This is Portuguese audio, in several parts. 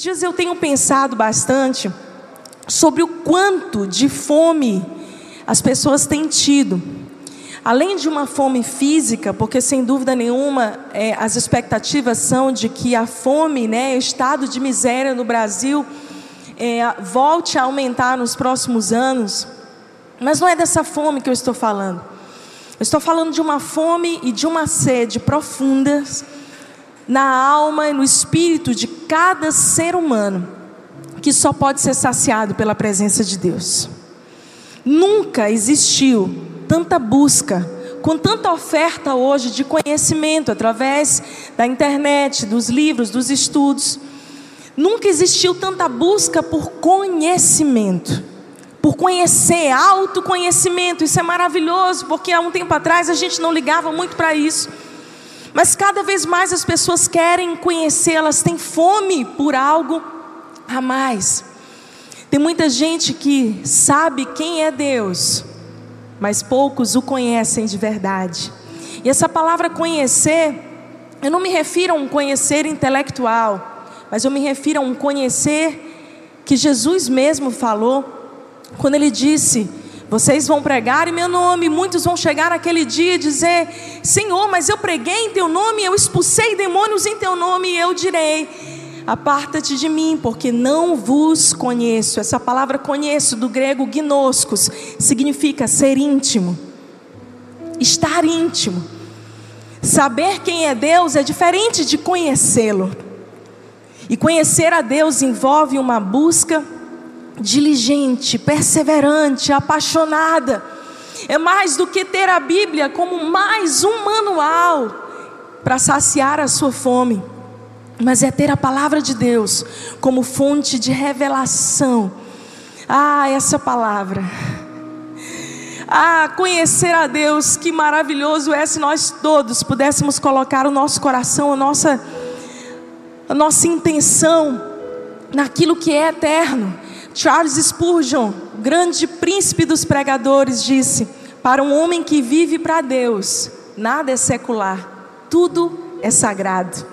Dias eu tenho pensado bastante sobre o quanto de fome as pessoas têm tido. Além de uma fome física, porque sem dúvida nenhuma é, as expectativas são de que a fome, né, estado de miséria no Brasil, é, volte a aumentar nos próximos anos. Mas não é dessa fome que eu estou falando. Eu estou falando de uma fome e de uma sede profundas na alma e no espírito de cada ser humano, que só pode ser saciado pela presença de Deus. Nunca existiu tanta busca, com tanta oferta hoje de conhecimento através da internet, dos livros, dos estudos. Nunca existiu tanta busca por conhecimento, por conhecer, autoconhecimento. Isso é maravilhoso, porque há um tempo atrás a gente não ligava muito para isso. Mas cada vez mais as pessoas querem conhecer, elas têm fome por algo a mais. Tem muita gente que sabe quem é Deus, mas poucos o conhecem de verdade. E essa palavra conhecer, eu não me refiro a um conhecer intelectual, mas eu me refiro a um conhecer que Jesus mesmo falou, quando ele disse: vocês vão pregar em meu nome, muitos vão chegar naquele dia e dizer: Senhor, mas eu preguei em teu nome, eu expulsei demônios em teu nome, e eu direi: Aparta-te de mim, porque não vos conheço. Essa palavra conheço, do grego gnoskos, significa ser íntimo, estar íntimo. Saber quem é Deus é diferente de conhecê-lo. E conhecer a Deus envolve uma busca diligente, perseverante, apaixonada. É mais do que ter a Bíblia como mais um manual para saciar a sua fome, mas é ter a palavra de Deus como fonte de revelação. Ah, essa palavra. Ah, conhecer a Deus, que maravilhoso é se nós todos pudéssemos colocar o nosso coração, a nossa, a nossa intenção naquilo que é eterno Charles Spurgeon, grande príncipe dos pregadores, disse: Para um homem que vive para Deus, nada é secular, tudo é sagrado.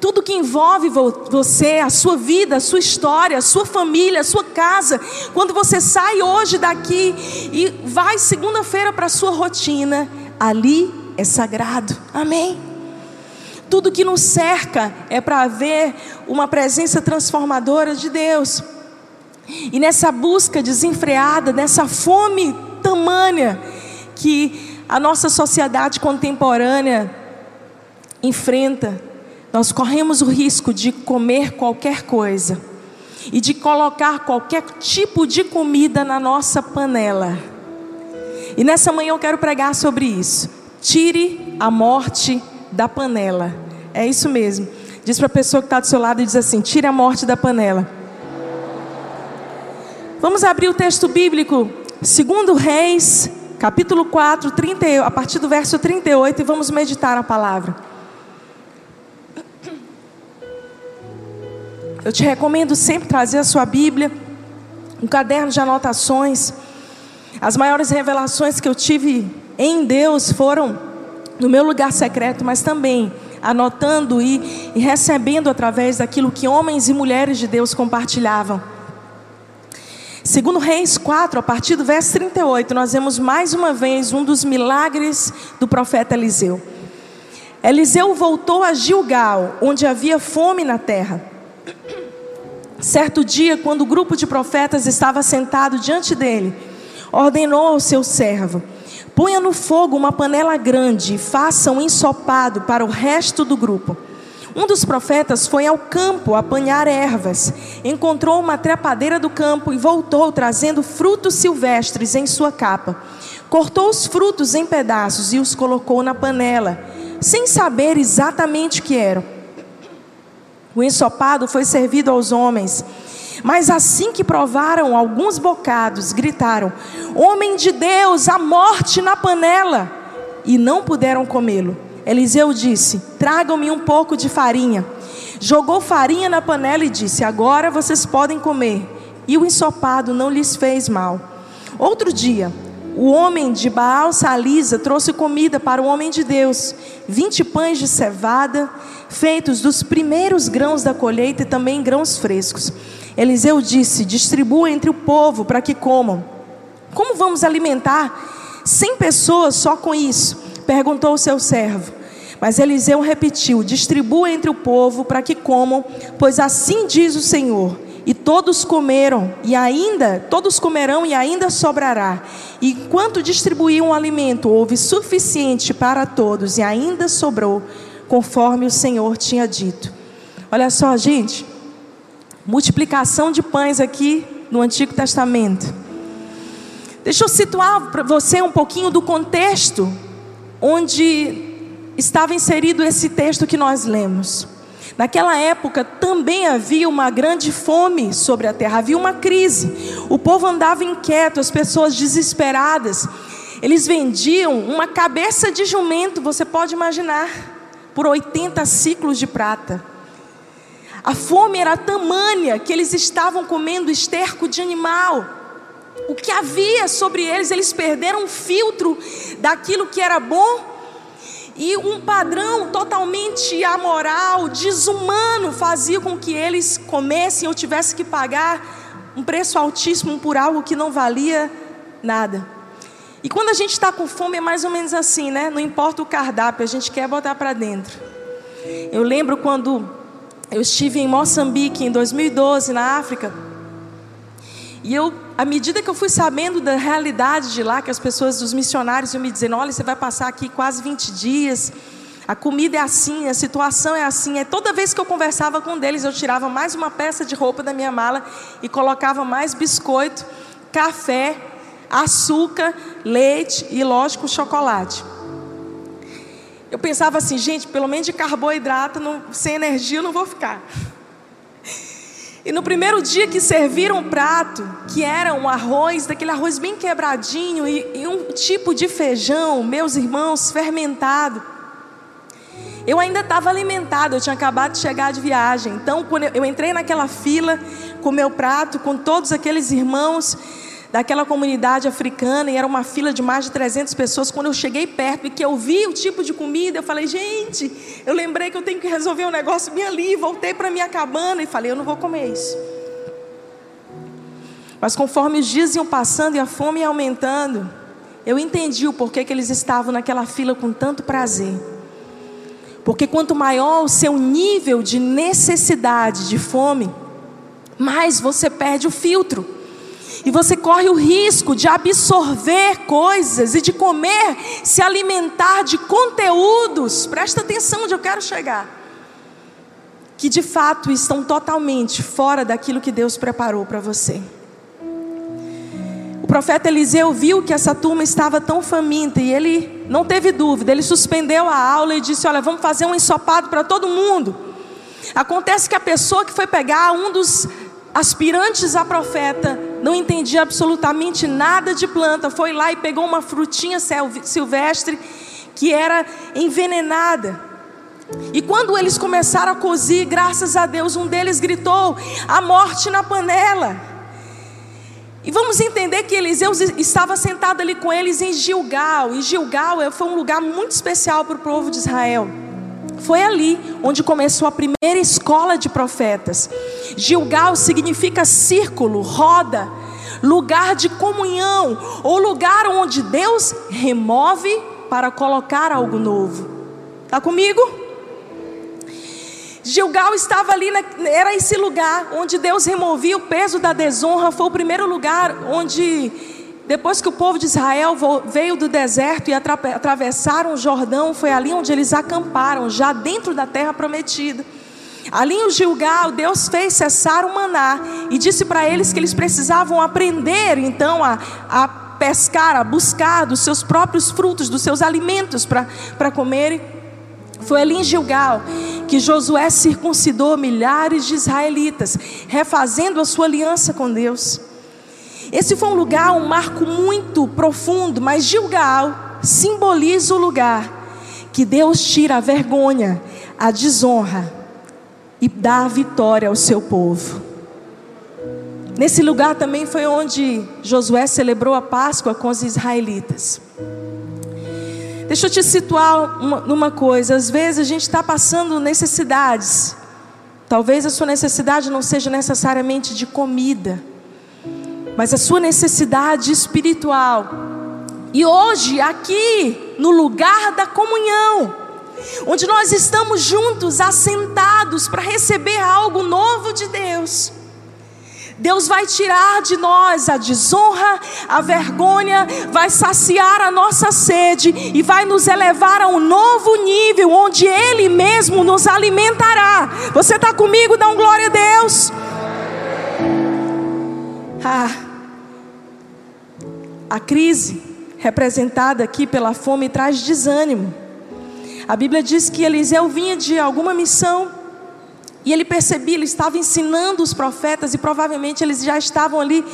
Tudo que envolve você, a sua vida, a sua história, a sua família, a sua casa, quando você sai hoje daqui e vai segunda-feira para a sua rotina, ali é sagrado. Amém? Tudo que nos cerca é para ver uma presença transformadora de Deus. E nessa busca desenfreada, nessa fome tamanha que a nossa sociedade contemporânea enfrenta, nós corremos o risco de comer qualquer coisa e de colocar qualquer tipo de comida na nossa panela. E nessa manhã eu quero pregar sobre isso. Tire a morte da panela. É isso mesmo. Diz para a pessoa que está do seu lado e diz assim: tire a morte da panela. Vamos abrir o texto bíblico, segundo Reis, capítulo 4, 30, a partir do verso 38 e vamos meditar a palavra. Eu te recomendo sempre trazer a sua Bíblia, um caderno de anotações. As maiores revelações que eu tive em Deus foram no meu lugar secreto, mas também anotando e, e recebendo através daquilo que homens e mulheres de Deus compartilhavam. Segundo Reis 4, a partir do verso 38, nós vemos mais uma vez um dos milagres do profeta Eliseu. Eliseu voltou a Gilgal, onde havia fome na terra. Certo dia, quando o grupo de profetas estava sentado diante dele, ordenou ao seu servo: Ponha no fogo uma panela grande e faça um ensopado para o resto do grupo. Um dos profetas foi ao campo apanhar ervas, encontrou uma trepadeira do campo e voltou trazendo frutos silvestres em sua capa. Cortou os frutos em pedaços e os colocou na panela, sem saber exatamente o que eram. O ensopado foi servido aos homens. Mas assim que provaram alguns bocados, gritaram: Homem de Deus, a morte na panela! E não puderam comê-lo. Eliseu disse: Tragam-me um pouco de farinha. Jogou farinha na panela e disse: Agora vocês podem comer. E o ensopado não lhes fez mal. Outro dia, o homem de Baal Salisa trouxe comida para o homem de Deus, vinte pães de cevada, feitos dos primeiros grãos da colheita e também grãos frescos. Eliseu disse: Distribua entre o povo para que comam. Como vamos alimentar cem pessoas só com isso? Perguntou o seu servo. Mas Eliseu repetiu: Distribua entre o povo para que comam, pois assim diz o Senhor. E todos comeram, e ainda, todos comerão e ainda sobrará. E enquanto distribuíam o alimento, houve suficiente para todos e ainda sobrou, conforme o Senhor tinha dito. Olha só, gente, multiplicação de pães aqui no Antigo Testamento. Deixa eu situar para você um pouquinho do contexto onde estava inserido esse texto que nós lemos. Naquela época também havia uma grande fome sobre a terra, havia uma crise. O povo andava inquieto, as pessoas desesperadas. Eles vendiam uma cabeça de jumento, você pode imaginar, por 80 ciclos de prata. A fome era tamanha que eles estavam comendo esterco de animal. O que havia sobre eles, eles perderam o filtro daquilo que era bom e um padrão totalmente amoral, desumano, fazia com que eles comessem ou tivessem que pagar um preço altíssimo por algo que não valia nada. E quando a gente está com fome é mais ou menos assim, né? Não importa o cardápio, a gente quer botar para dentro. Eu lembro quando eu estive em Moçambique em 2012, na África. E eu, à medida que eu fui sabendo da realidade de lá, que as pessoas, os missionários iam me dizendo: olha, você vai passar aqui quase 20 dias, a comida é assim, a situação é assim. É toda vez que eu conversava com eles, eu tirava mais uma peça de roupa da minha mala e colocava mais biscoito, café, açúcar, leite e, lógico, chocolate. Eu pensava assim, gente, pelo menos de carboidrato, não, sem energia eu não vou ficar. E no primeiro dia que serviram um prato, que era um arroz, daquele arroz bem quebradinho e, e um tipo de feijão, meus irmãos, fermentado. Eu ainda estava alimentado, eu tinha acabado de chegar de viagem. Então, quando eu, eu entrei naquela fila com meu prato, com todos aqueles irmãos, daquela comunidade africana e era uma fila de mais de 300 pessoas. Quando eu cheguei perto e que eu vi o tipo de comida, eu falei, gente, eu lembrei que eu tenho que resolver um negócio bem ali. Voltei para minha cabana e falei, eu não vou comer isso. Mas conforme os dias iam passando e a fome ia aumentando, eu entendi o porquê que eles estavam naquela fila com tanto prazer. Porque quanto maior o seu nível de necessidade, de fome, mais você perde o filtro. E você corre o risco de absorver coisas e de comer, se alimentar de conteúdos. Presta atenção onde eu quero chegar. Que de fato estão totalmente fora daquilo que Deus preparou para você. O profeta Eliseu viu que essa turma estava tão faminta e ele não teve dúvida, ele suspendeu a aula e disse: Olha, vamos fazer um ensopado para todo mundo. Acontece que a pessoa que foi pegar um dos aspirantes a profeta, não entendia absolutamente nada de planta, foi lá e pegou uma frutinha silvestre que era envenenada. E quando eles começaram a cozir, graças a Deus, um deles gritou: a morte na panela. E vamos entender que Eliseu estava sentado ali com eles em Gilgal, e Gilgal foi um lugar muito especial para o povo de Israel. Foi ali onde começou a primeira escola de profetas. Gilgal significa círculo, roda, lugar de comunhão, ou lugar onde Deus remove para colocar algo novo. Está comigo? Gilgal estava ali, era esse lugar onde Deus removia o peso da desonra, foi o primeiro lugar onde depois que o povo de Israel veio do deserto e atravessaram o Jordão, foi ali onde eles acamparam, já dentro da terra prometida. Ali em Gilgal, Deus fez cessar o maná e disse para eles que eles precisavam aprender então a, a pescar, a buscar dos seus próprios frutos, dos seus alimentos para comerem. Foi ali em Gilgal que Josué circuncidou milhares de israelitas, refazendo a sua aliança com Deus. Esse foi um lugar, um marco muito profundo, mas Gilgal simboliza o lugar que Deus tira a vergonha, a desonra e dá a vitória ao seu povo. Nesse lugar também foi onde Josué celebrou a Páscoa com os israelitas. Deixa eu te situar uma, numa coisa: às vezes a gente está passando necessidades. Talvez a sua necessidade não seja necessariamente de comida, mas a sua necessidade espiritual. E hoje, aqui, no lugar da comunhão, onde nós estamos juntos, assentados para receber algo novo de Deus. Deus vai tirar de nós a desonra, a vergonha, vai saciar a nossa sede e vai nos elevar a um novo nível, onde Ele mesmo nos alimentará. Você está comigo? Dá um glória a Deus. Ah, a crise representada aqui pela fome traz desânimo. A Bíblia diz que Eliseu vinha de alguma missão e ele percebia, ele estava ensinando os profetas, e provavelmente eles já estavam ali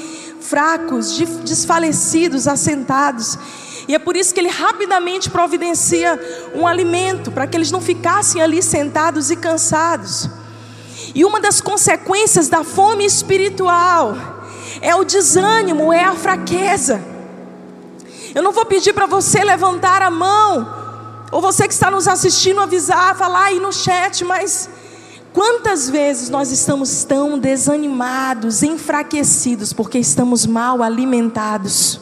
fracos, desfalecidos, assentados. E é por isso que ele rapidamente providencia um alimento, para que eles não ficassem ali sentados e cansados. E uma das consequências da fome espiritual é o desânimo, é a fraqueza. Eu não vou pedir para você levantar a mão, ou você que está nos assistindo avisar, falar aí no chat, mas Quantas vezes nós estamos tão desanimados, enfraquecidos, porque estamos mal alimentados?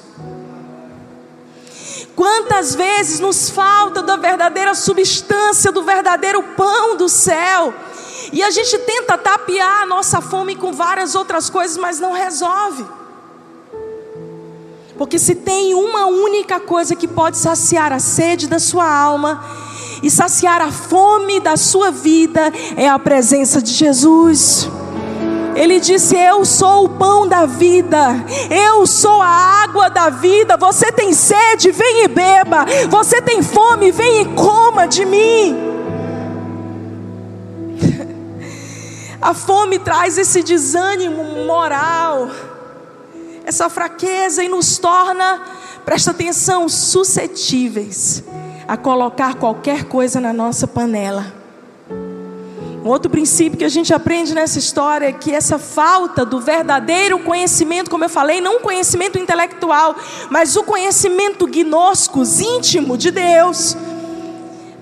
Quantas vezes nos falta da verdadeira substância, do verdadeiro pão do céu, e a gente tenta tapear a nossa fome com várias outras coisas, mas não resolve. Porque se tem uma única coisa que pode saciar a sede da sua alma, e saciar a fome da sua vida é a presença de Jesus. Ele disse: Eu sou o pão da vida, eu sou a água da vida. Você tem sede, vem e beba. Você tem fome, vem e coma de mim. A fome traz esse desânimo moral, essa fraqueza e nos torna, presta atenção, suscetíveis a colocar qualquer coisa na nossa panela. Um outro princípio que a gente aprende nessa história é que essa falta do verdadeiro conhecimento, como eu falei, não conhecimento intelectual, mas o conhecimento gnoscos, íntimo de Deus,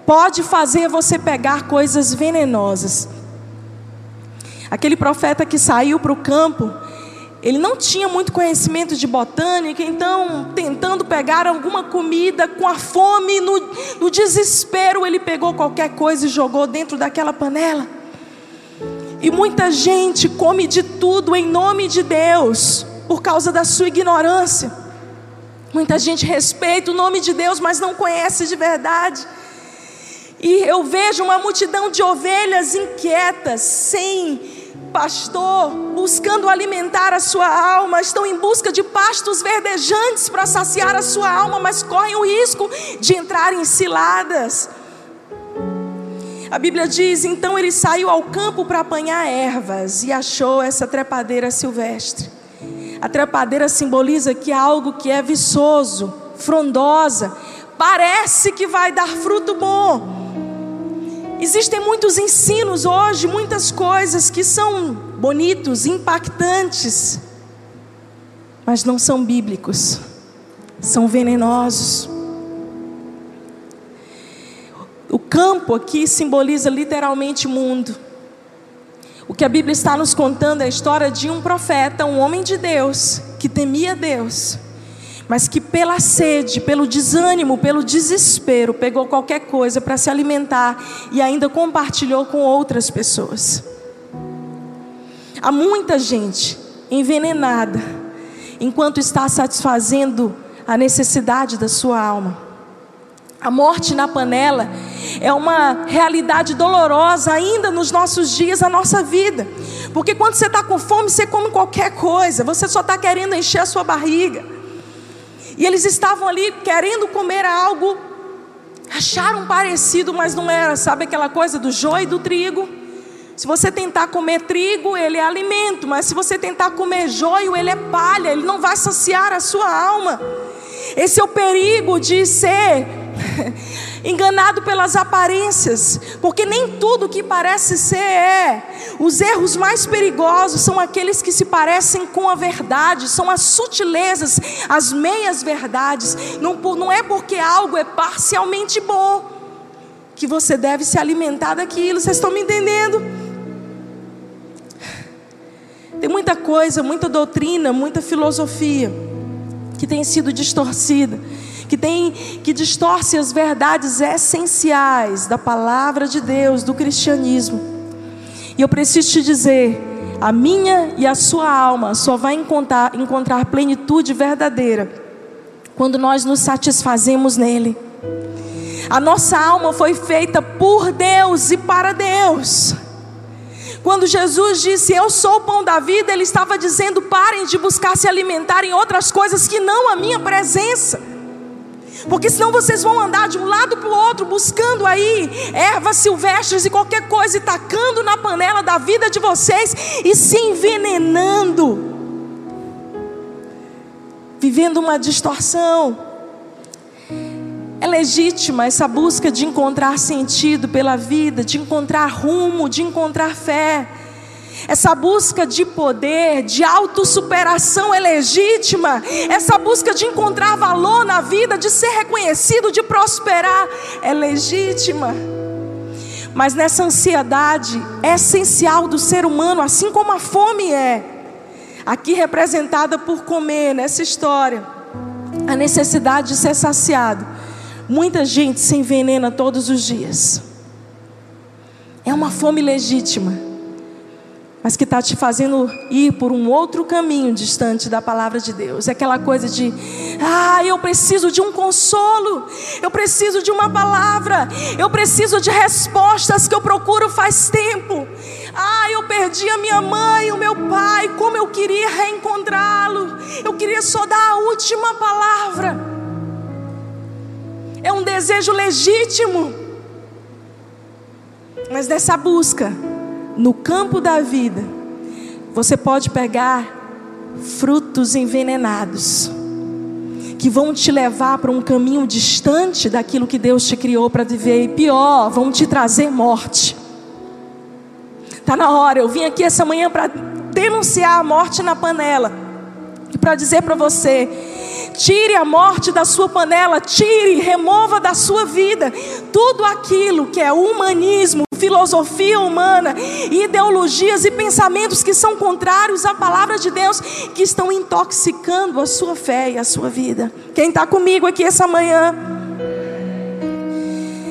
pode fazer você pegar coisas venenosas. Aquele profeta que saiu para o campo, ele não tinha muito conhecimento de botânica, então, tentando pegar alguma comida com a fome, no, no desespero, ele pegou qualquer coisa e jogou dentro daquela panela. E muita gente come de tudo em nome de Deus, por causa da sua ignorância. Muita gente respeita o nome de Deus, mas não conhece de verdade. E eu vejo uma multidão de ovelhas inquietas, sem pastor, buscando alimentar a sua alma, estão em busca de pastos verdejantes para saciar a sua alma, mas correm o risco de entrar em ciladas. A Bíblia diz: então ele saiu ao campo para apanhar ervas e achou essa trepadeira silvestre. A trepadeira simboliza que é algo que é viçoso, frondosa, parece que vai dar fruto bom Existem muitos ensinos hoje, muitas coisas que são bonitos, impactantes, mas não são bíblicos, são venenosos. O campo aqui simboliza literalmente mundo. O que a Bíblia está nos contando é a história de um profeta, um homem de Deus, que temia Deus mas que pela sede, pelo desânimo, pelo desespero, pegou qualquer coisa para se alimentar e ainda compartilhou com outras pessoas. Há muita gente envenenada enquanto está satisfazendo a necessidade da sua alma. A morte na panela é uma realidade dolorosa ainda nos nossos dias, na nossa vida. Porque quando você está com fome, você come qualquer coisa, você só está querendo encher a sua barriga. E eles estavam ali querendo comer algo, acharam parecido, mas não era, sabe aquela coisa do joio e do trigo? Se você tentar comer trigo, ele é alimento, mas se você tentar comer joio, ele é palha, ele não vai saciar a sua alma. Esse é o perigo de ser enganado pelas aparências, porque nem tudo que parece ser é. Os erros mais perigosos são aqueles que se parecem com a verdade, são as sutilezas, as meias verdades. Não, não é porque algo é parcialmente bom que você deve se alimentar daquilo. Vocês estão me entendendo? Tem muita coisa, muita doutrina, muita filosofia que tem sido distorcida que tem que distorce as verdades essenciais da palavra de Deus, do cristianismo. E eu preciso te dizer, a minha e a sua alma só vai encontrar, encontrar plenitude verdadeira quando nós nos satisfazemos nele. A nossa alma foi feita por Deus e para Deus. Quando Jesus disse, Eu sou o pão da vida, Ele estava dizendo: parem de buscar se alimentar em outras coisas que não a minha presença. Porque senão vocês vão andar de um lado para o outro, buscando aí ervas silvestres e qualquer coisa, e tacando na panela da vida de vocês e se envenenando. Vivendo uma distorção. É legítima essa busca de encontrar sentido pela vida, de encontrar rumo, de encontrar fé. Essa busca de poder, de autossuperação é legítima. Essa busca de encontrar valor na vida, de ser reconhecido, de prosperar é legítima. Mas nessa ansiedade essencial do ser humano, assim como a fome é, aqui representada por comer nessa história, a necessidade de ser saciado. Muita gente se envenena todos os dias. É uma fome legítima mas que está te fazendo ir por um outro caminho distante da palavra de Deus. É aquela coisa de, ah, eu preciso de um consolo, eu preciso de uma palavra, eu preciso de respostas que eu procuro faz tempo. Ah, eu perdi a minha mãe, o meu pai, como eu queria reencontrá-lo. Eu queria só dar a última palavra. É um desejo legítimo. Mas nessa busca, no campo da vida, você pode pegar frutos envenenados que vão te levar para um caminho distante daquilo que Deus te criou para viver e pior, vão te trazer morte. Tá na hora, eu vim aqui essa manhã para denunciar a morte na panela e para dizer para você, tire a morte da sua panela, tire, remova da sua vida tudo aquilo que é humanismo, filosofia humana, ideologias e pensamentos que são contrários à palavra de Deus, que estão intoxicando a sua fé e a sua vida. Quem está comigo aqui essa manhã?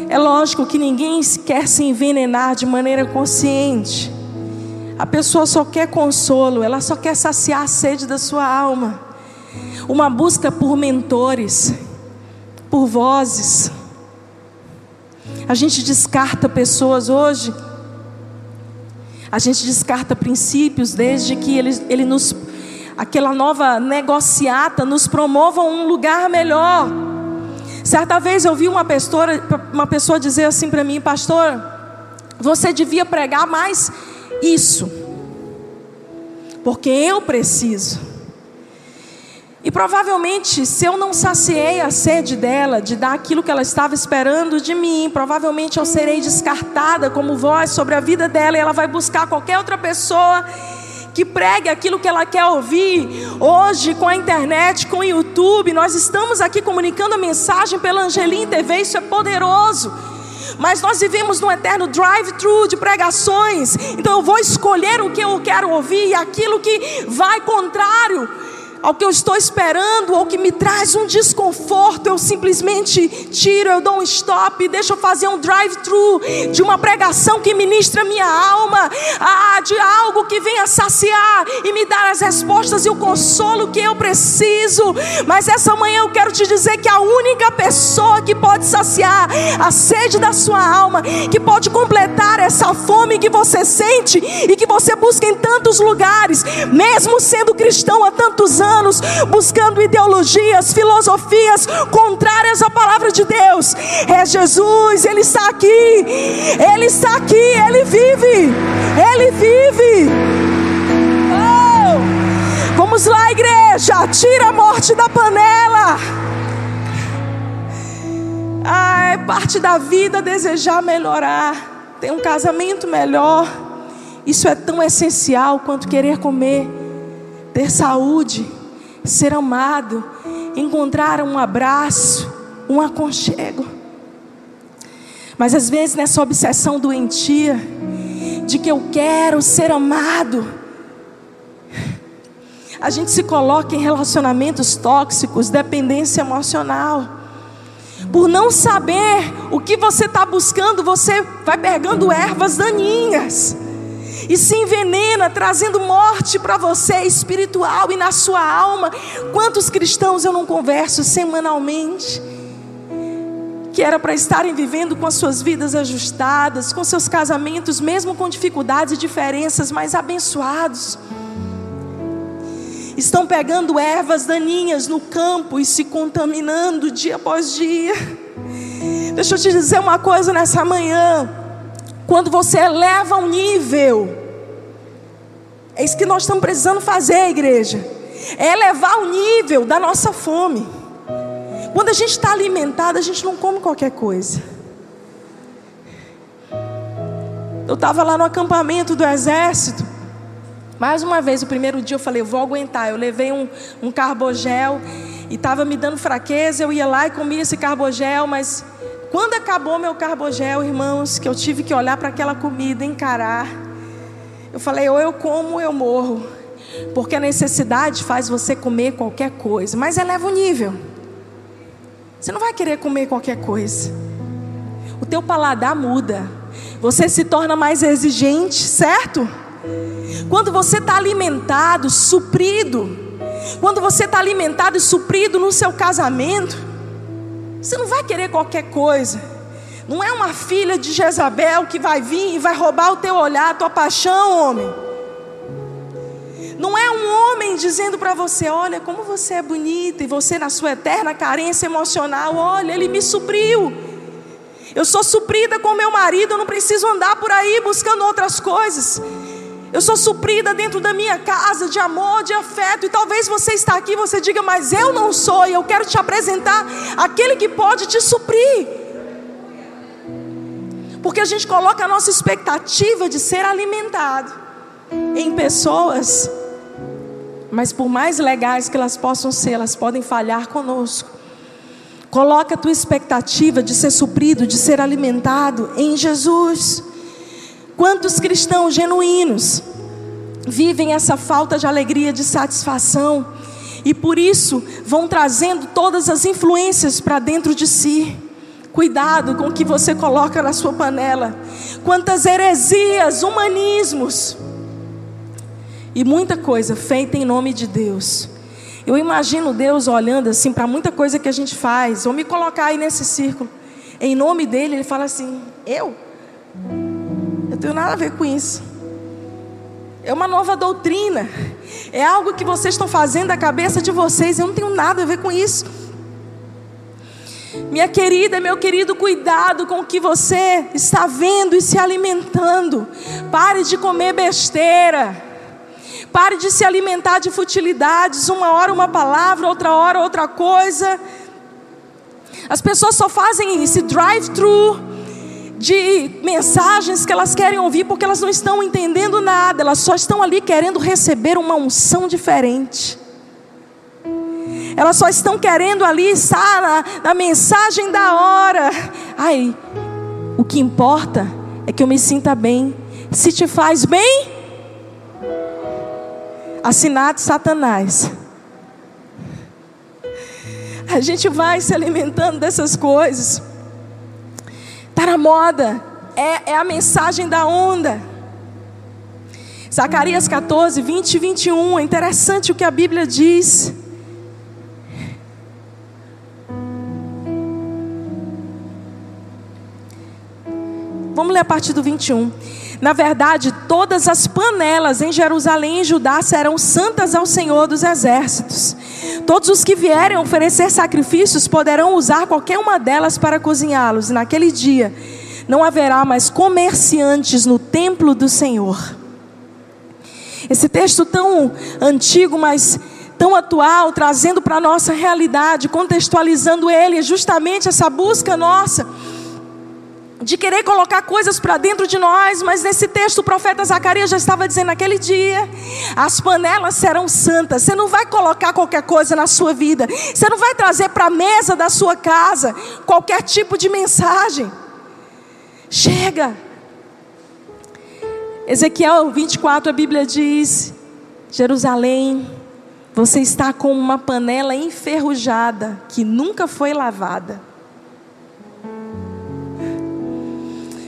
É lógico que ninguém quer se envenenar de maneira consciente. A pessoa só quer consolo, ela só quer saciar a sede da sua alma. Uma busca por mentores, por vozes a gente descarta pessoas hoje. A gente descarta princípios desde que ele, ele nos, aquela nova negociata nos promova um lugar melhor. Certa vez eu vi uma pessoa, uma pessoa dizer assim para mim, pastor, você devia pregar mais isso, porque eu preciso. E provavelmente, se eu não saciei a sede dela, de dar aquilo que ela estava esperando de mim, provavelmente eu serei descartada como voz sobre a vida dela e ela vai buscar qualquer outra pessoa que pregue aquilo que ela quer ouvir. Hoje, com a internet, com o YouTube, nós estamos aqui comunicando a mensagem pela Angelim TV, isso é poderoso. Mas nós vivemos num eterno drive-thru de pregações. Então eu vou escolher o que eu quero ouvir e aquilo que vai contrário ao que eu estou esperando ou que me traz um desconforto, eu simplesmente tiro, eu dou um stop, deixo eu fazer um drive-thru de uma pregação que ministra minha alma, ah, de algo que venha saciar e me dar as respostas e o consolo que eu preciso. Mas essa manhã eu quero te dizer que a única pessoa que pode saciar a sede da sua alma, que pode completar essa fome que você sente e que você busca em tantos lugares, mesmo sendo cristão há tantos anos anos buscando ideologias, filosofias contrárias à palavra de Deus. É Jesus, Ele está aqui, Ele está aqui, Ele vive, Ele vive. Oh, vamos lá, igreja, tira a morte da panela. Ah, é parte da vida desejar melhorar, ter um casamento melhor. Isso é tão essencial quanto querer comer, ter saúde, ser amado, encontrar um abraço, um aconchego. Mas às vezes nessa obsessão doentia de que eu quero ser amado, a gente se coloca em relacionamentos tóxicos, dependência emocional. Por não saber o que você está buscando, você vai pegando ervas daninhas e se envenena, trazendo morte para você espiritual e na sua alma. Quantos cristãos eu não converso semanalmente? Que era para estarem vivendo com as suas vidas ajustadas, com seus casamentos, mesmo com dificuldades e diferenças, mas abençoados. Estão pegando ervas daninhas no campo e se contaminando dia após dia. Deixa eu te dizer uma coisa nessa manhã. Quando você eleva um nível, é isso que nós estamos precisando fazer, igreja. É elevar o nível da nossa fome. Quando a gente está alimentado, a gente não come qualquer coisa. Eu estava lá no acampamento do exército. Mais uma vez, o primeiro dia eu falei, eu vou aguentar. Eu levei um, um carbogel e estava me dando fraqueza. Eu ia lá e comia esse carbogel, mas quando acabou meu carbogel, irmãos, que eu tive que olhar para aquela comida, encarar. Eu falei, ou eu como ou eu morro. Porque a necessidade faz você comer qualquer coisa, mas eleva o nível. Você não vai querer comer qualquer coisa. O teu paladar muda. Você se torna mais exigente, certo? Quando você está alimentado, suprido, quando você está alimentado e suprido no seu casamento, você não vai querer qualquer coisa. Não é uma filha de Jezabel que vai vir e vai roubar o teu olhar, a tua paixão, homem. Não é um homem dizendo para você: olha como você é bonita, e você, na sua eterna carência emocional, olha, ele me supriu. Eu sou suprida com meu marido, eu não preciso andar por aí buscando outras coisas. Eu sou suprida dentro da minha casa de amor, de afeto. E talvez você está aqui você diga, mas eu não sou. E eu quero te apresentar aquele que pode te suprir. Porque a gente coloca a nossa expectativa de ser alimentado em pessoas. Mas por mais legais que elas possam ser, elas podem falhar conosco. Coloca a tua expectativa de ser suprido, de ser alimentado em Jesus. Quantos cristãos genuínos vivem essa falta de alegria, de satisfação, e por isso vão trazendo todas as influências para dentro de si. Cuidado com o que você coloca na sua panela. Quantas heresias, humanismos e muita coisa feita em nome de Deus. Eu imagino Deus olhando assim para muita coisa que a gente faz. Vou me colocar aí nesse círculo. Em nome dele, ele fala assim: Eu? Tenho nada a ver com isso. É uma nova doutrina. É algo que vocês estão fazendo da cabeça de vocês. Eu não tenho nada a ver com isso. Minha querida, meu querido, cuidado com o que você está vendo e se alimentando. Pare de comer besteira. Pare de se alimentar de futilidades. Uma hora uma palavra, outra hora outra coisa. As pessoas só fazem esse drive-thru de mensagens que elas querem ouvir porque elas não estão entendendo nada, elas só estão ali querendo receber uma unção diferente. Elas só estão querendo ali estar na, na mensagem da hora. Ai, o que importa é que eu me sinta bem. Se te faz bem, assinado Satanás. A gente vai se alimentando dessas coisas. Está na moda. É, é a mensagem da onda. Zacarias 14, 20 e 21. É interessante o que a Bíblia diz. Vamos ler a partir do 21. Na verdade, todas as panelas em Jerusalém e Judá serão santas ao Senhor dos exércitos. Todos os que vierem oferecer sacrifícios poderão usar qualquer uma delas para cozinhá-los. Naquele dia não haverá mais comerciantes no templo do Senhor. Esse texto tão antigo, mas tão atual, trazendo para a nossa realidade, contextualizando ele, é justamente essa busca nossa de querer colocar coisas para dentro de nós, mas nesse texto o profeta Zacarias já estava dizendo naquele dia: as panelas serão santas. Você não vai colocar qualquer coisa na sua vida, você não vai trazer para a mesa da sua casa qualquer tipo de mensagem. Chega. Ezequiel 24, a Bíblia diz: Jerusalém, você está com uma panela enferrujada que nunca foi lavada.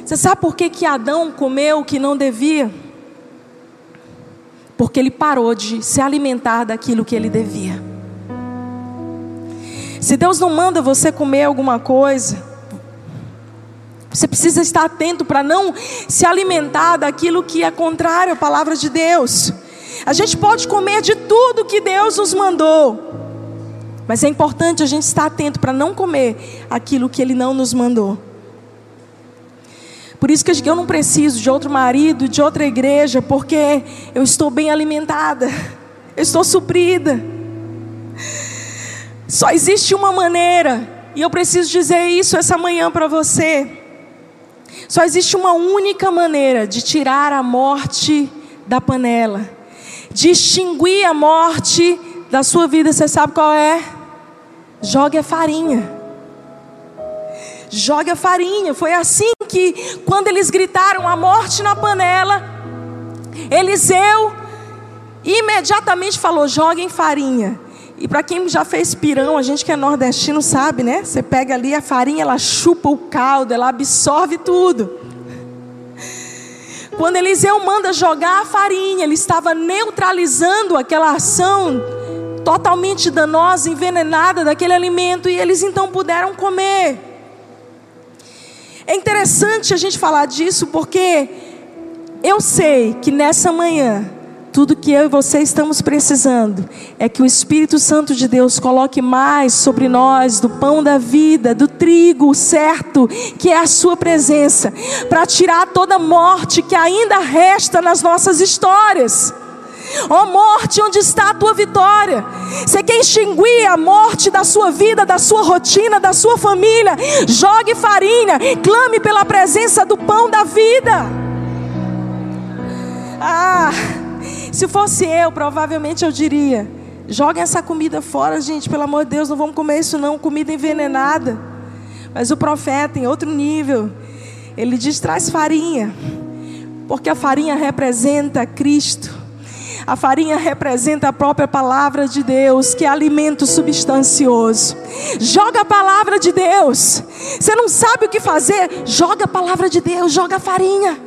Você sabe por que, que Adão comeu o que não devia? Porque ele parou de se alimentar daquilo que ele devia. Se Deus não manda você comer alguma coisa, você precisa estar atento para não se alimentar daquilo que é contrário à palavra de Deus. A gente pode comer de tudo que Deus nos mandou, mas é importante a gente estar atento para não comer aquilo que Ele não nos mandou. Por isso que eu não preciso de outro marido, de outra igreja, porque eu estou bem alimentada, eu estou suprida. Só existe uma maneira, e eu preciso dizer isso essa manhã para você. Só existe uma única maneira de tirar a morte da panela, de extinguir a morte da sua vida. Você sabe qual é? Jogue a farinha jogue a farinha. Foi assim que, quando eles gritaram a morte na panela, Eliseu imediatamente falou: joguem farinha. E para quem já fez pirão, a gente que é nordestino sabe, né? Você pega ali a farinha, ela chupa o caldo, ela absorve tudo. Quando Eliseu manda jogar a farinha, ele estava neutralizando aquela ação totalmente danosa, envenenada daquele alimento, e eles então puderam comer. É interessante a gente falar disso porque eu sei que nessa manhã, tudo que eu e você estamos precisando é que o Espírito Santo de Deus coloque mais sobre nós do pão da vida, do trigo certo, que é a Sua presença, para tirar toda morte que ainda resta nas nossas histórias. Ó oh, morte, onde está a tua vitória? Você quer extinguir a morte da sua vida, da sua rotina, da sua família? Jogue farinha, clame pela presença do pão da vida. Ah, se fosse eu, provavelmente eu diria: joguem essa comida fora, gente, pelo amor de Deus, não vamos comer isso não, comida envenenada. Mas o profeta, em outro nível, ele diz: traz farinha, porque a farinha representa Cristo. A farinha representa a própria palavra de Deus, que é alimento substancioso. Joga a palavra de Deus. Você não sabe o que fazer? Joga a palavra de Deus, joga a farinha.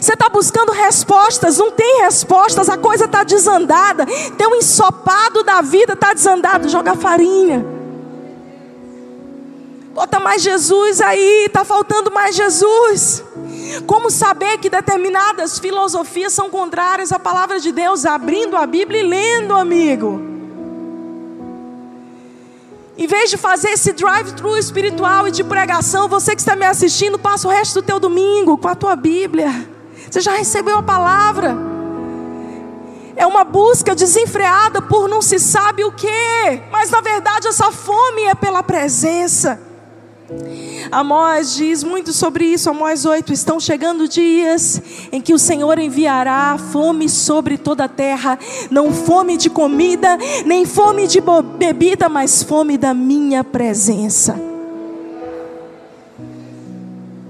Você está buscando respostas, não tem respostas, a coisa está desandada. Tem um ensopado da vida, está desandado. Joga farinha. Bota mais Jesus aí, está faltando mais Jesus. Como saber que determinadas filosofias são contrárias à palavra de Deus? Abrindo a Bíblia e lendo, amigo. Em vez de fazer esse drive-thru espiritual e de pregação, você que está me assistindo, passa o resto do teu domingo com a tua Bíblia. Você já recebeu a palavra. É uma busca desenfreada por não se sabe o que, mas na verdade essa fome é pela presença. Amós diz muito sobre isso, Amós 8. Estão chegando dias em que o Senhor enviará fome sobre toda a terra, não fome de comida, nem fome de bebida, mas fome da minha presença.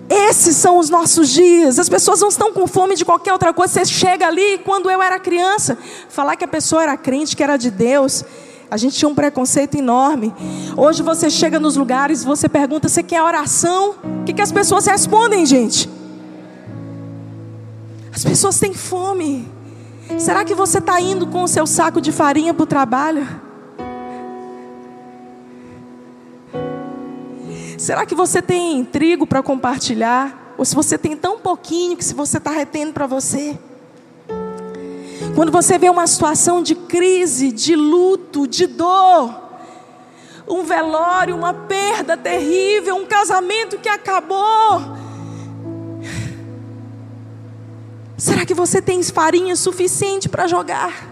Esses são os nossos dias. As pessoas não estão com fome de qualquer outra coisa. Você chega ali, quando eu era criança, falar que a pessoa era crente, que era de Deus. A gente tinha um preconceito enorme. Hoje você chega nos lugares, você pergunta: você quer oração? O que, que as pessoas respondem, gente? As pessoas têm fome. Será que você está indo com o seu saco de farinha para o trabalho? Será que você tem trigo para compartilhar? Ou se você tem tão pouquinho que se você está retendo para você? Quando você vê uma situação de crise, de luto, de dor, um velório, uma perda terrível, um casamento que acabou. Será que você tem farinha suficiente para jogar?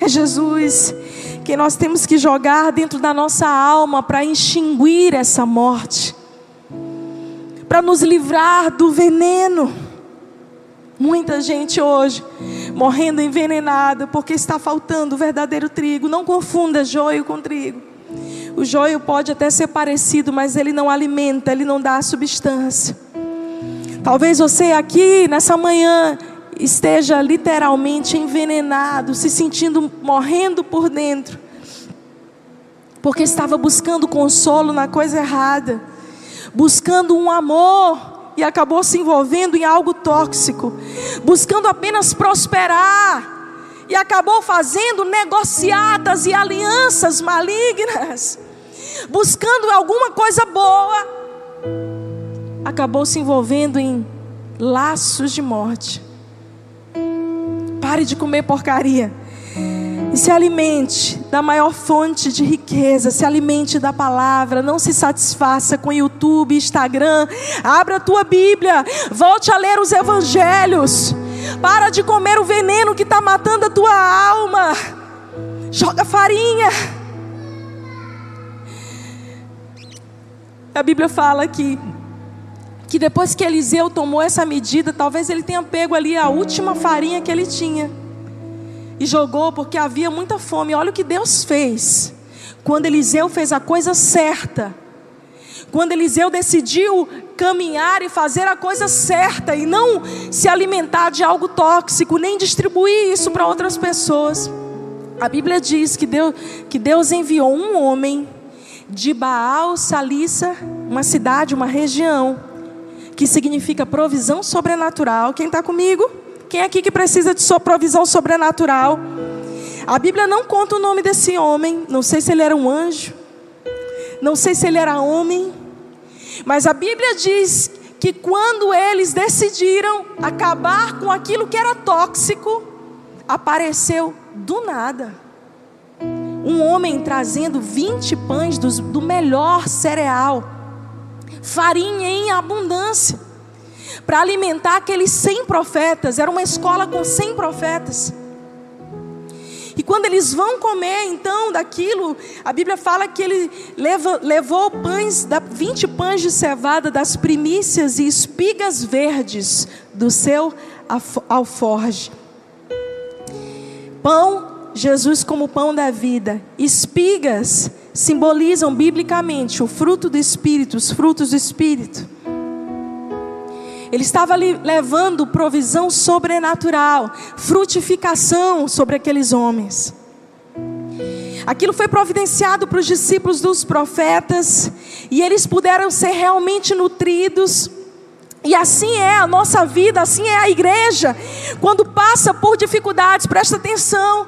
É Jesus que nós temos que jogar dentro da nossa alma para extinguir essa morte para nos livrar do veneno. Muita gente hoje morrendo envenenada porque está faltando o verdadeiro trigo. Não confunda joio com trigo. O joio pode até ser parecido, mas ele não alimenta, ele não dá substância. Talvez você aqui nessa manhã esteja literalmente envenenado, se sentindo morrendo por dentro, porque estava buscando consolo na coisa errada, buscando um amor e acabou se envolvendo em algo tóxico, buscando apenas prosperar e acabou fazendo negociatas e alianças malignas, buscando alguma coisa boa, acabou se envolvendo em laços de morte. Pare de comer porcaria. E se alimente da maior fonte de riqueza, se alimente da palavra, não se satisfaça com YouTube, Instagram. Abra a tua Bíblia, volte a ler os evangelhos. Para de comer o veneno que está matando a tua alma. Joga farinha. A Bíblia fala que que depois que Eliseu tomou essa medida, talvez ele tenha pego ali a última farinha que ele tinha e jogou porque havia muita fome. Olha o que Deus fez. Quando Eliseu fez a coisa certa, quando Eliseu decidiu caminhar e fazer a coisa certa e não se alimentar de algo tóxico, nem distribuir isso para outras pessoas. A Bíblia diz que Deus, que Deus enviou um homem de Baal Salissa, uma cidade, uma região, que significa provisão sobrenatural. Quem está comigo? Quem é aqui que precisa de sua provisão sobrenatural? A Bíblia não conta o nome desse homem. Não sei se ele era um anjo. Não sei se ele era homem. Mas a Bíblia diz que quando eles decidiram acabar com aquilo que era tóxico, apareceu do nada um homem trazendo 20 pães do melhor cereal farinha em abundância, para alimentar aqueles 100 profetas. Era uma escola com 100 profetas. E quando eles vão comer, então, daquilo, a Bíblia fala que ele leva, levou pães, 20 pães de cevada das primícias e espigas verdes do seu alforge. Pão, Jesus como pão da vida. Espigas, simbolizam biblicamente o fruto do Espírito, os frutos do Espírito. Ele estava levando provisão sobrenatural, frutificação sobre aqueles homens. Aquilo foi providenciado para os discípulos dos profetas, e eles puderam ser realmente nutridos. E assim é a nossa vida, assim é a igreja. Quando passa por dificuldades, presta atenção.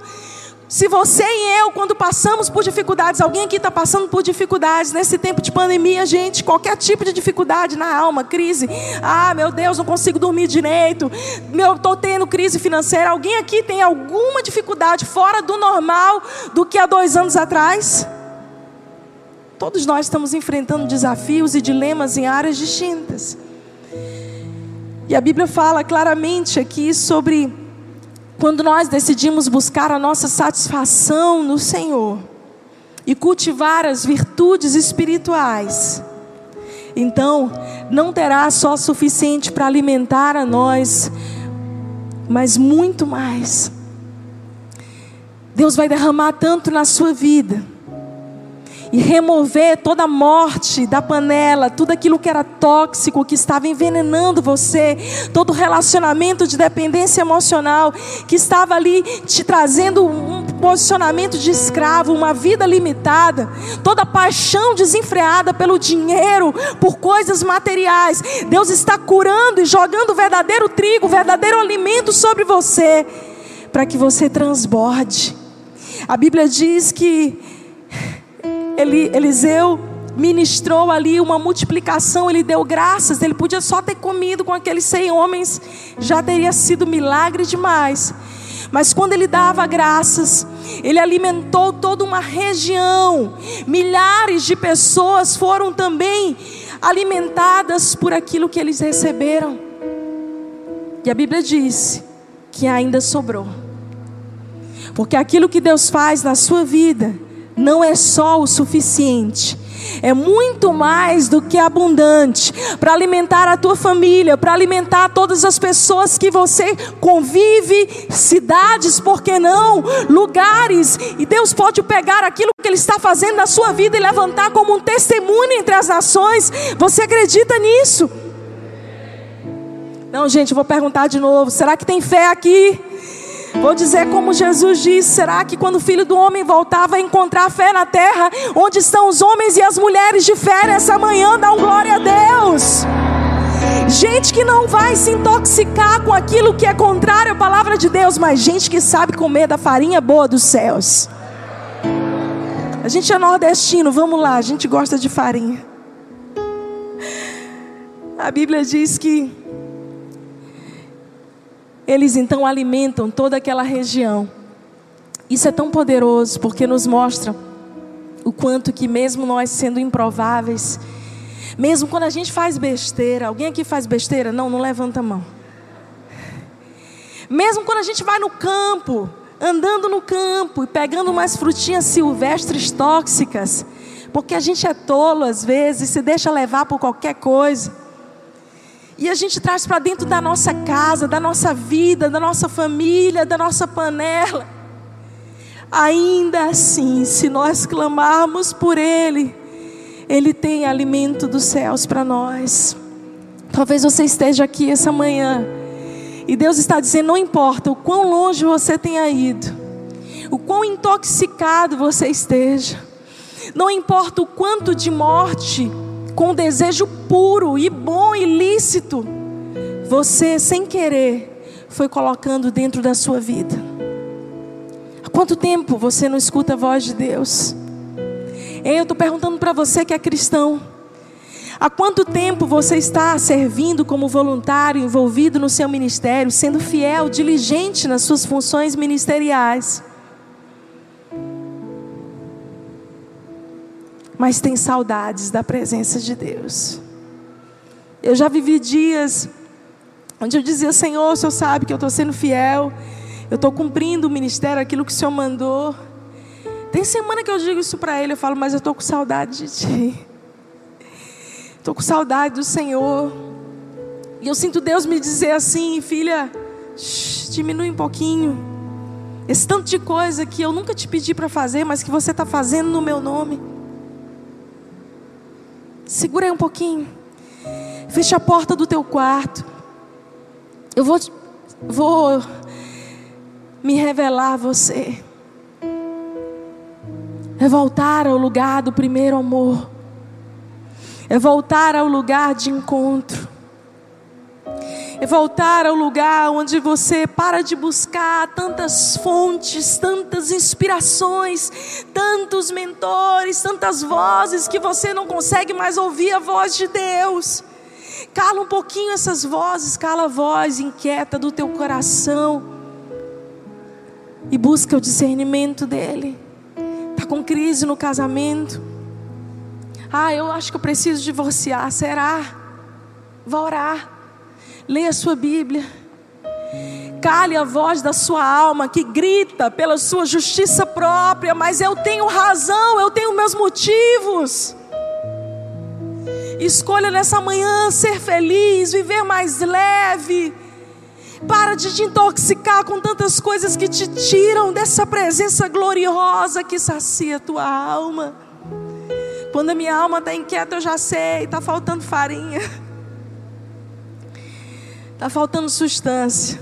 Se você e eu, quando passamos por dificuldades, alguém aqui está passando por dificuldades nesse tempo de pandemia, gente, qualquer tipo de dificuldade na alma, crise. Ah, meu Deus, não consigo dormir direito. Meu, estou tendo crise financeira. Alguém aqui tem alguma dificuldade fora do normal do que há dois anos atrás? Todos nós estamos enfrentando desafios e dilemas em áreas distintas. E a Bíblia fala claramente aqui sobre quando nós decidimos buscar a nossa satisfação no Senhor e cultivar as virtudes espirituais, então não terá só suficiente para alimentar a nós, mas muito mais. Deus vai derramar tanto na sua vida e remover toda a morte da panela, tudo aquilo que era tóxico, que estava envenenando você, todo relacionamento de dependência emocional que estava ali te trazendo um posicionamento de escravo, uma vida limitada, toda paixão desenfreada pelo dinheiro, por coisas materiais. Deus está curando e jogando verdadeiro trigo, verdadeiro alimento sobre você, para que você transborde. A Bíblia diz que ele, Eliseu ministrou ali uma multiplicação, ele deu graças, ele podia só ter comido com aqueles cem homens, já teria sido milagre demais. Mas quando ele dava graças, ele alimentou toda uma região, milhares de pessoas foram também alimentadas por aquilo que eles receberam. E a Bíblia diz que ainda sobrou. Porque aquilo que Deus faz na sua vida não é só o suficiente é muito mais do que abundante para alimentar a tua família, para alimentar todas as pessoas que você convive, cidades, por que não, lugares. E Deus pode pegar aquilo que Ele está fazendo na sua vida e levantar como um testemunho entre as nações. Você acredita nisso? Não, gente, vou perguntar de novo: será que tem fé aqui? Vou dizer como Jesus disse: será que quando o filho do homem voltar, vai encontrar fé na terra? Onde estão os homens e as mulheres de fé nessa manhã? Um glória a Deus. Gente que não vai se intoxicar com aquilo que é contrário à palavra de Deus, mas gente que sabe comer da farinha boa dos céus. A gente é nordestino, vamos lá, a gente gosta de farinha. A Bíblia diz que eles então alimentam toda aquela região. Isso é tão poderoso porque nos mostra o quanto que mesmo nós sendo improváveis, mesmo quando a gente faz besteira, alguém aqui faz besteira? Não, não levanta a mão. Mesmo quando a gente vai no campo, andando no campo e pegando umas frutinhas silvestres tóxicas, porque a gente é tolo às vezes, se deixa levar por qualquer coisa. E a gente traz para dentro da nossa casa, da nossa vida, da nossa família, da nossa panela. Ainda assim, se nós clamarmos por Ele, Ele tem alimento dos céus para nós. Talvez você esteja aqui essa manhã e Deus está dizendo: não importa o quão longe você tenha ido, o quão intoxicado você esteja, não importa o quanto de morte com desejo puro e bom e lícito, você, sem querer, foi colocando dentro da sua vida. Há quanto tempo você não escuta a voz de Deus? Eu estou perguntando para você que é cristão. Há quanto tempo você está servindo como voluntário, envolvido no seu ministério, sendo fiel, diligente nas suas funções ministeriais? Mas tem saudades da presença de Deus. Eu já vivi dias onde eu dizia: Senhor, o Senhor sabe que eu estou sendo fiel, eu estou cumprindo o ministério, aquilo que o Senhor mandou. Tem semana que eu digo isso para Ele, eu falo, mas eu estou com saudade de Ti. Estou com saudade do Senhor. E eu sinto Deus me dizer assim, filha, shh, diminui um pouquinho. Esse tanto de coisa que eu nunca te pedi para fazer, mas que você está fazendo no meu nome. Segura aí um pouquinho. Fecha a porta do teu quarto. Eu vou, vou me revelar a você. É voltar ao lugar do primeiro amor. É voltar ao lugar de encontro é voltar ao lugar onde você para de buscar tantas fontes, tantas inspirações, tantos mentores, tantas vozes que você não consegue mais ouvir a voz de Deus. Cala um pouquinho essas vozes, cala a voz inquieta do teu coração e busca o discernimento dele. Está com crise no casamento? Ah, eu acho que eu preciso divorciar. Será? Vá orar. Leia a sua Bíblia. Cale a voz da sua alma que grita pela sua justiça própria, mas eu tenho razão, eu tenho meus motivos. Escolha nessa manhã ser feliz, viver mais leve. Para de te intoxicar com tantas coisas que te tiram dessa presença gloriosa que sacia a tua alma. Quando a minha alma está inquieta, eu já sei, está faltando farinha. Está faltando substância.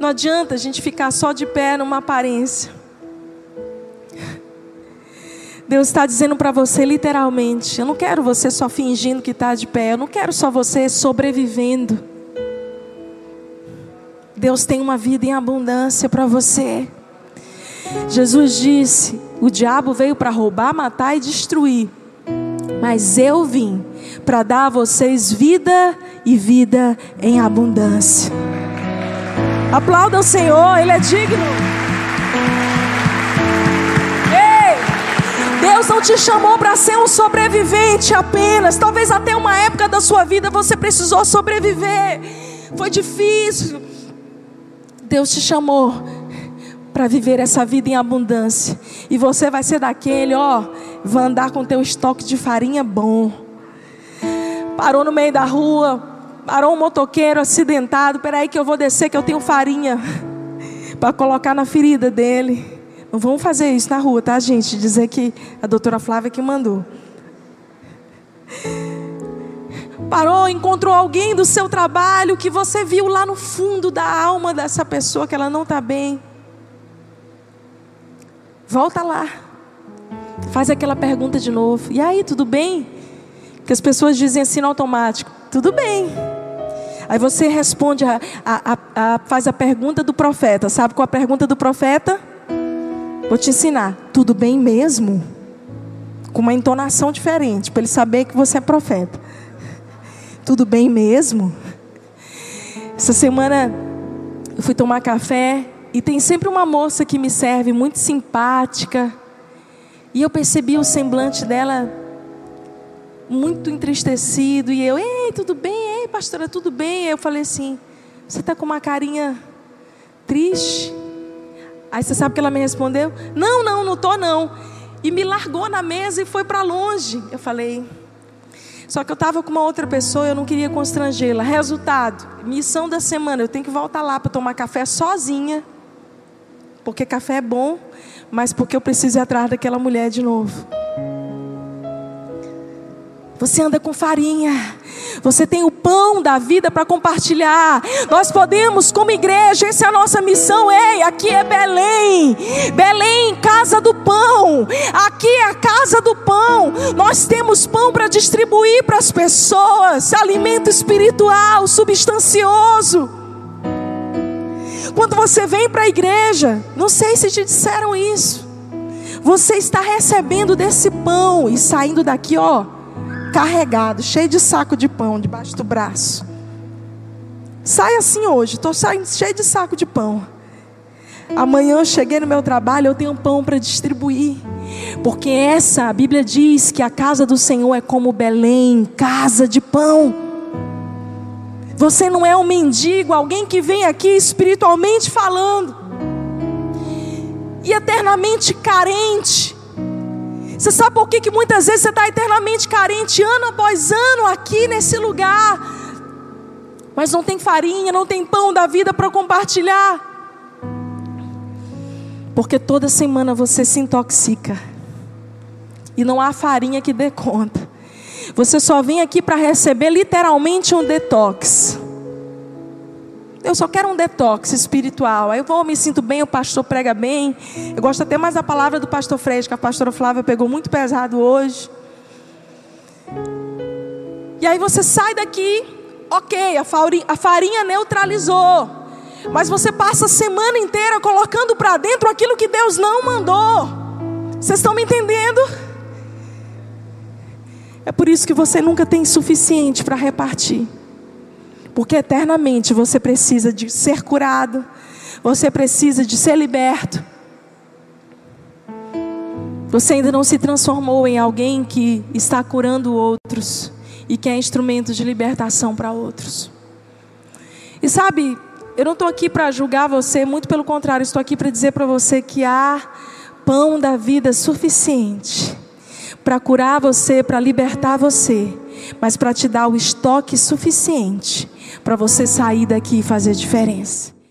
Não adianta a gente ficar só de pé numa aparência. Deus está dizendo para você literalmente: Eu não quero você só fingindo que está de pé. Eu não quero só você sobrevivendo. Deus tem uma vida em abundância para você. Jesus disse: O diabo veio para roubar, matar e destruir. Mas eu vim para dar a vocês vida e vida em abundância. Aplauda o Senhor, Ele é digno. Ei, Deus não te chamou para ser um sobrevivente apenas. Talvez até uma época da sua vida você precisou sobreviver. Foi difícil. Deus te chamou para viver essa vida em abundância. E você vai ser daquele, ó, vai andar com teu estoque de farinha bom. Parou no meio da rua, parou um motoqueiro acidentado, peraí que eu vou descer que eu tenho farinha para colocar na ferida dele. Não vamos fazer isso na rua, tá, gente? Dizer que a doutora Flávia que mandou. Parou, encontrou alguém do seu trabalho que você viu lá no fundo da alma dessa pessoa que ela não está bem. Volta lá. Faz aquela pergunta de novo. E aí, tudo bem? Que as pessoas dizem assim no automático: tudo bem. Aí você responde, a, a, a, faz a pergunta do profeta. Sabe qual a pergunta do profeta? Vou te ensinar. Tudo bem mesmo? Com uma entonação diferente, para ele saber que você é profeta. Tudo bem mesmo? Essa semana eu fui tomar café e tem sempre uma moça que me serve, muito simpática. E eu percebi o semblante dela muito entristecido. E eu, ei, tudo bem? Ei, pastora, tudo bem? Eu falei assim: você está com uma carinha triste? Aí você sabe que ela me respondeu: não, não, não estou não. E me largou na mesa e foi para longe. Eu falei. Só que eu estava com uma outra pessoa, eu não queria constrangê-la. Resultado: missão da semana, eu tenho que voltar lá para tomar café sozinha porque café é bom, mas porque eu preciso ir atrás daquela mulher de novo. Você anda com farinha. Você tem o pão da vida para compartilhar. Nós podemos, como igreja, essa é a nossa missão. Ei, aqui é Belém. Belém, casa do pão. Aqui é a casa do pão. Nós temos pão para distribuir para as pessoas. Alimento espiritual, substancioso. Quando você vem para a igreja, não sei se te disseram isso. Você está recebendo desse pão e saindo daqui, ó, carregado, cheio de saco de pão debaixo do braço. Sai assim hoje, estou saindo cheio de saco de pão. Amanhã eu cheguei no meu trabalho, eu tenho pão para distribuir. Porque essa, a Bíblia diz que a casa do Senhor é como Belém, casa de pão. Você não é um mendigo, alguém que vem aqui espiritualmente falando e eternamente carente. Você sabe por que, que muitas vezes você está eternamente carente, ano após ano, aqui nesse lugar, mas não tem farinha, não tem pão da vida para compartilhar? Porque toda semana você se intoxica, e não há farinha que dê conta. Você só vem aqui para receber literalmente um detox. Eu só quero um detox espiritual. Aí eu vou, me sinto bem, o pastor prega bem. Eu gosto até mais da palavra do pastor que a pastora Flávia pegou muito pesado hoje. E aí você sai daqui, ok, a farinha, a farinha neutralizou. Mas você passa a semana inteira colocando para dentro aquilo que Deus não mandou. Vocês estão me entendendo? É por isso que você nunca tem suficiente para repartir. Porque eternamente você precisa de ser curado, você precisa de ser liberto. Você ainda não se transformou em alguém que está curando outros e que é instrumento de libertação para outros. E sabe, eu não estou aqui para julgar você, muito pelo contrário, estou aqui para dizer para você que há pão da vida suficiente para curar você, para libertar você, mas para te dar o estoque suficiente para você sair daqui e fazer diferença.